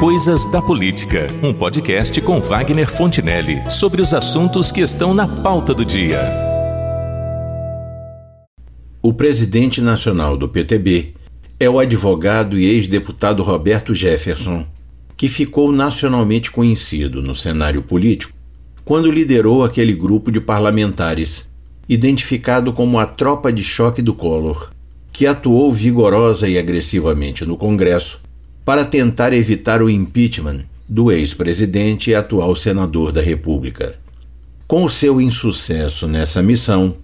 Coisas da Política, um podcast com Wagner Fontinelli sobre os assuntos que estão na pauta do dia. O presidente nacional do PTB é o advogado e ex-deputado Roberto Jefferson, que ficou nacionalmente conhecido no cenário político quando liderou aquele grupo de parlamentares, identificado como a Tropa de Choque do Collor, que atuou vigorosa e agressivamente no Congresso para tentar evitar o impeachment do ex-presidente e atual senador da República. Com o seu insucesso nessa missão,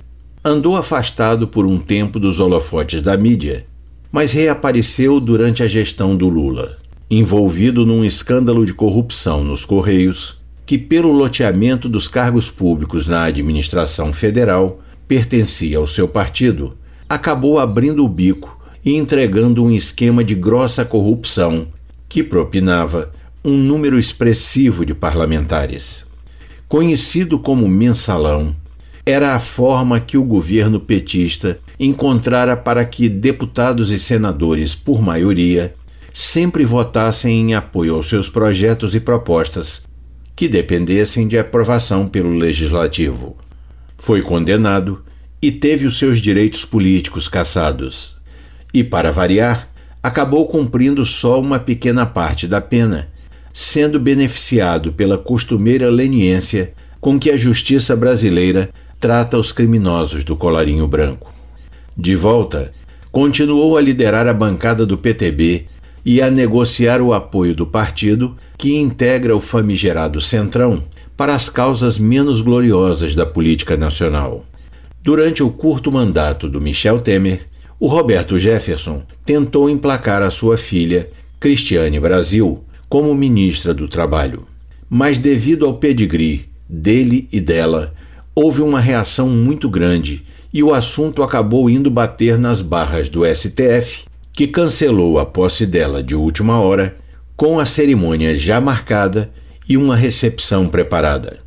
andou afastado por um tempo dos holofotes da mídia, mas reapareceu durante a gestão do Lula, envolvido num escândalo de corrupção nos Correios, que, pelo loteamento dos cargos públicos na administração federal, pertencia ao seu partido, acabou abrindo o bico e entregando um esquema de grossa corrupção que propinava um número expressivo de parlamentares. Conhecido como mensalão, era a forma que o governo petista encontrara para que deputados e senadores, por maioria, sempre votassem em apoio aos seus projetos e propostas que dependessem de aprovação pelo legislativo. Foi condenado e teve os seus direitos políticos cassados e, para variar, acabou cumprindo só uma pequena parte da pena, sendo beneficiado pela costumeira leniência com que a justiça brasileira trata os criminosos do colarinho branco. De volta, continuou a liderar a bancada do PTB e a negociar o apoio do partido que integra o famigerado Centrão para as causas menos gloriosas da política nacional. Durante o curto mandato do Michel Temer, o Roberto Jefferson tentou emplacar a sua filha, Cristiane Brasil, como ministra do Trabalho. Mas, devido ao pedigree dele e dela, houve uma reação muito grande e o assunto acabou indo bater nas barras do STF, que cancelou a posse dela de última hora, com a cerimônia já marcada e uma recepção preparada.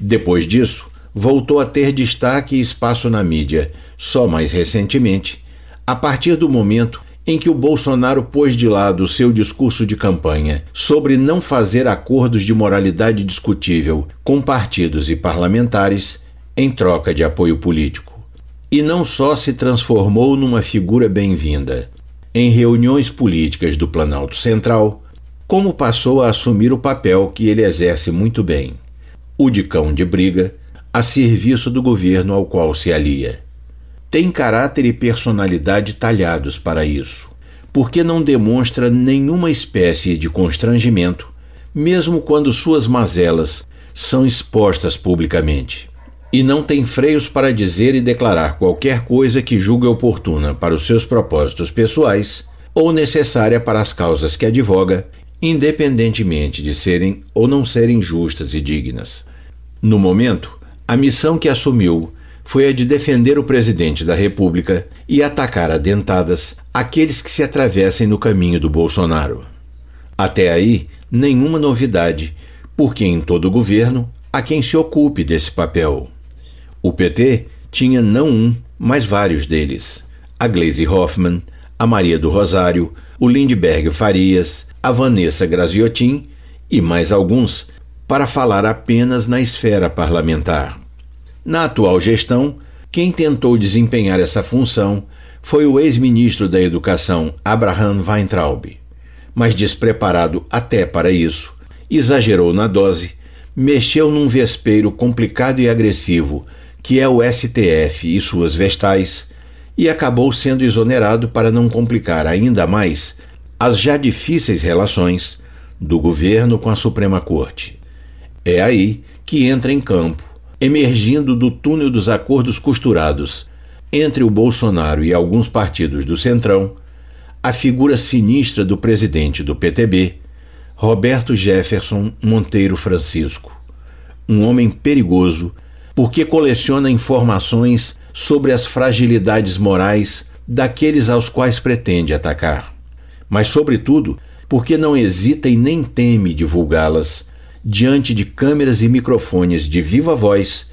Depois disso, voltou a ter destaque e espaço na mídia, só mais recentemente a partir do momento em que o Bolsonaro pôs de lado o seu discurso de campanha sobre não fazer acordos de moralidade discutível com partidos e parlamentares em troca de apoio político. E não só se transformou numa figura bem-vinda em reuniões políticas do Planalto Central, como passou a assumir o papel que ele exerce muito bem, o de cão de briga, a serviço do governo ao qual se alia tem caráter e personalidade talhados para isso, porque não demonstra nenhuma espécie de constrangimento, mesmo quando suas mazelas são expostas publicamente. E não tem freios para dizer e declarar qualquer coisa que julgue oportuna para os seus propósitos pessoais ou necessária para as causas que advoga, independentemente de serem ou não serem justas e dignas. No momento, a missão que assumiu foi a de defender o presidente da República e atacar a dentadas aqueles que se atravessem no caminho do Bolsonaro. Até aí, nenhuma novidade, porque em todo o governo há quem se ocupe desse papel. O PT tinha não um, mas vários deles: a Gleisi Hoffmann, a Maria do Rosário, o Lindbergh Farias, a Vanessa Graziotin e mais alguns, para falar apenas na esfera parlamentar. Na atual gestão, quem tentou desempenhar essa função foi o ex-ministro da Educação Abraham Weintraub. Mas despreparado até para isso, exagerou na dose, mexeu num vespeiro complicado e agressivo que é o STF e suas vestais, e acabou sendo exonerado para não complicar ainda mais as já difíceis relações do governo com a Suprema Corte. É aí que entra em campo emergindo do túnel dos acordos costurados entre o Bolsonaro e alguns partidos do Centrão, a figura sinistra do presidente do PTB, Roberto Jefferson Monteiro Francisco. Um homem perigoso porque coleciona informações sobre as fragilidades morais daqueles aos quais pretende atacar, mas, sobretudo, porque não hesita e nem teme divulgá-las diante de câmeras e microfones de viva voz,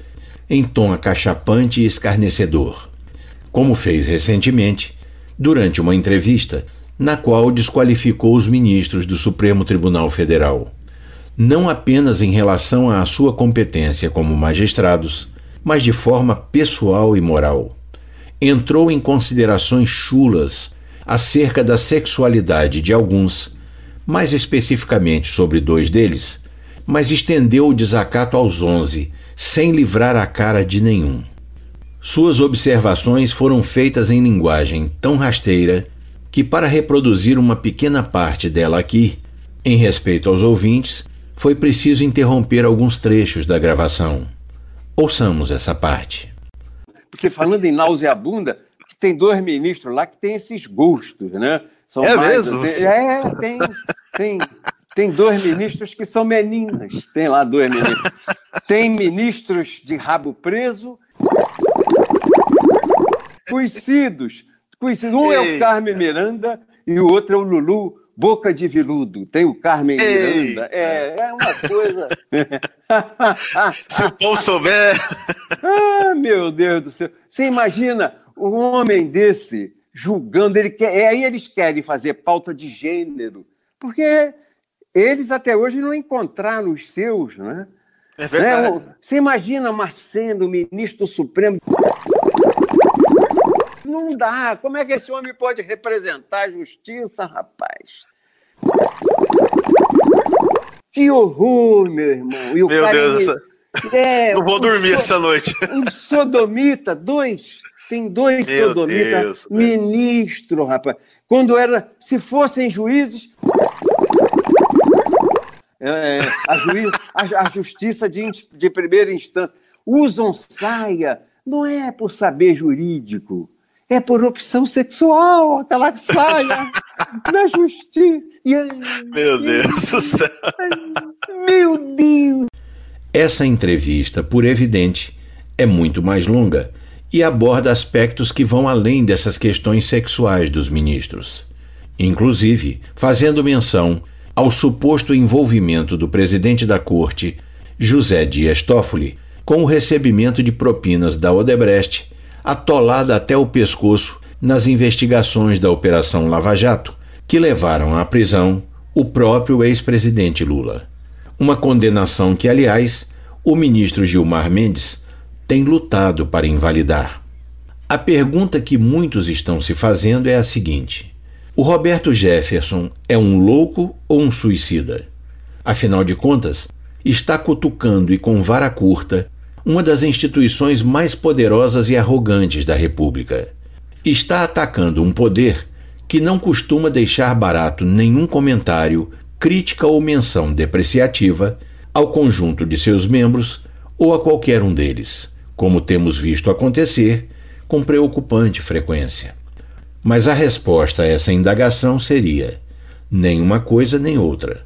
em tom acachapante e escarnecedor, como fez recentemente, durante uma entrevista na qual desqualificou os ministros do Supremo Tribunal Federal. Não apenas em relação à sua competência como magistrados, mas de forma pessoal e moral. Entrou em considerações chulas acerca da sexualidade de alguns, mais especificamente sobre dois deles, mas estendeu o desacato aos onze, sem livrar a cara de nenhum. Suas observações foram feitas em linguagem tão rasteira que, para reproduzir uma pequena parte dela aqui, em respeito aos ouvintes, foi preciso interromper alguns trechos da gravação. Ouçamos essa parte. Porque falando em nauseabunda, tem dois ministros lá que têm esses gostos, né? São é mais, mesmo? Assim, é, tem, tem, tem dois ministros que são meninas. Tem lá dois ministros. Tem ministros de rabo preso, conhecidos. conhecidos. Um é o Carmen Miranda e o outro é o Lulu Boca de Viludo. Tem o Carmen Ei. Miranda. É, é uma coisa. Se o povo souber. ah, meu Deus do céu. Você imagina um homem desse julgando, ele quer, é, aí eles querem fazer pauta de gênero, porque eles até hoje não encontraram os seus, né? É verdade. Né? Você imagina Marcelo, ministro do Supremo. Não dá. Como é que esse homem pode representar a justiça, rapaz? Que horror, meu irmão. E o meu cara, Deus, ele... é, não vou dormir so... essa noite. Um sodomita, dois tem dois sodomitas ministro, rapaz. Quando era, se fossem juízes, é, a, juiz, a, a, justiça de, de primeira instância usam saia, não é por saber jurídico, é por opção sexual, aquela saia na justiça. Meu Deus do céu. Meu Deus. Essa entrevista, por evidente, é muito mais longa e aborda aspectos que vão além dessas questões sexuais dos ministros, inclusive fazendo menção ao suposto envolvimento do presidente da corte, José Dias Toffoli, com o recebimento de propinas da Odebrecht, atolada até o pescoço nas investigações da Operação Lava Jato, que levaram à prisão o próprio ex-presidente Lula. Uma condenação que, aliás, o ministro Gilmar Mendes tem lutado para invalidar. A pergunta que muitos estão se fazendo é a seguinte: o Roberto Jefferson é um louco ou um suicida? Afinal de contas, está cutucando e com vara curta uma das instituições mais poderosas e arrogantes da República. Está atacando um poder que não costuma deixar barato nenhum comentário, crítica ou menção depreciativa ao conjunto de seus membros ou a qualquer um deles como temos visto acontecer com preocupante frequência. Mas a resposta a essa indagação seria: nem uma coisa nem outra.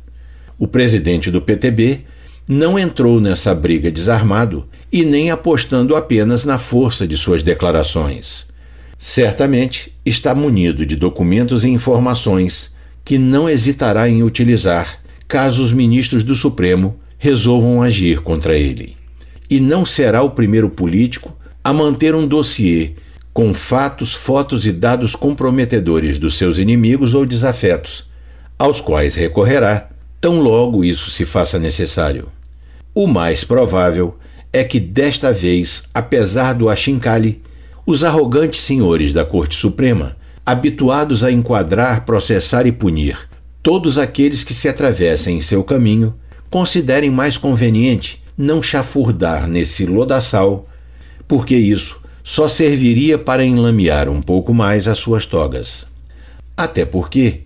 O presidente do PTB não entrou nessa briga desarmado e nem apostando apenas na força de suas declarações. Certamente está munido de documentos e informações que não hesitará em utilizar caso os ministros do Supremo resolvam agir contra ele e não será o primeiro político a manter um dossiê com fatos, fotos e dados comprometedores dos seus inimigos ou desafetos, aos quais recorrerá tão logo isso se faça necessário. O mais provável é que desta vez, apesar do achincalhe, os arrogantes senhores da Corte Suprema, habituados a enquadrar, processar e punir todos aqueles que se atravessem em seu caminho, considerem mais conveniente não chafurdar nesse lodaçal, porque isso só serviria para enlamear um pouco mais as suas togas. Até porque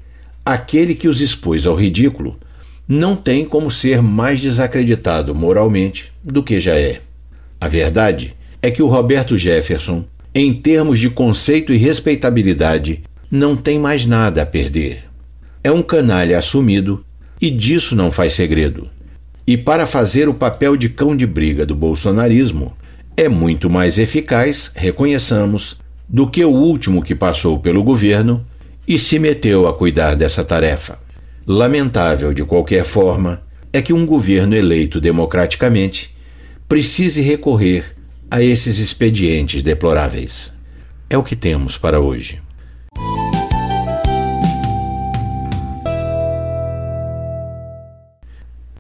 aquele que os expôs ao ridículo não tem como ser mais desacreditado moralmente do que já é. A verdade é que o Roberto Jefferson, em termos de conceito e respeitabilidade, não tem mais nada a perder. É um canalha assumido e disso não faz segredo e para fazer o papel de cão de briga do bolsonarismo é muito mais eficaz, reconheçamos, do que o último que passou pelo governo e se meteu a cuidar dessa tarefa. Lamentável de qualquer forma é que um governo eleito democraticamente precise recorrer a esses expedientes deploráveis. É o que temos para hoje.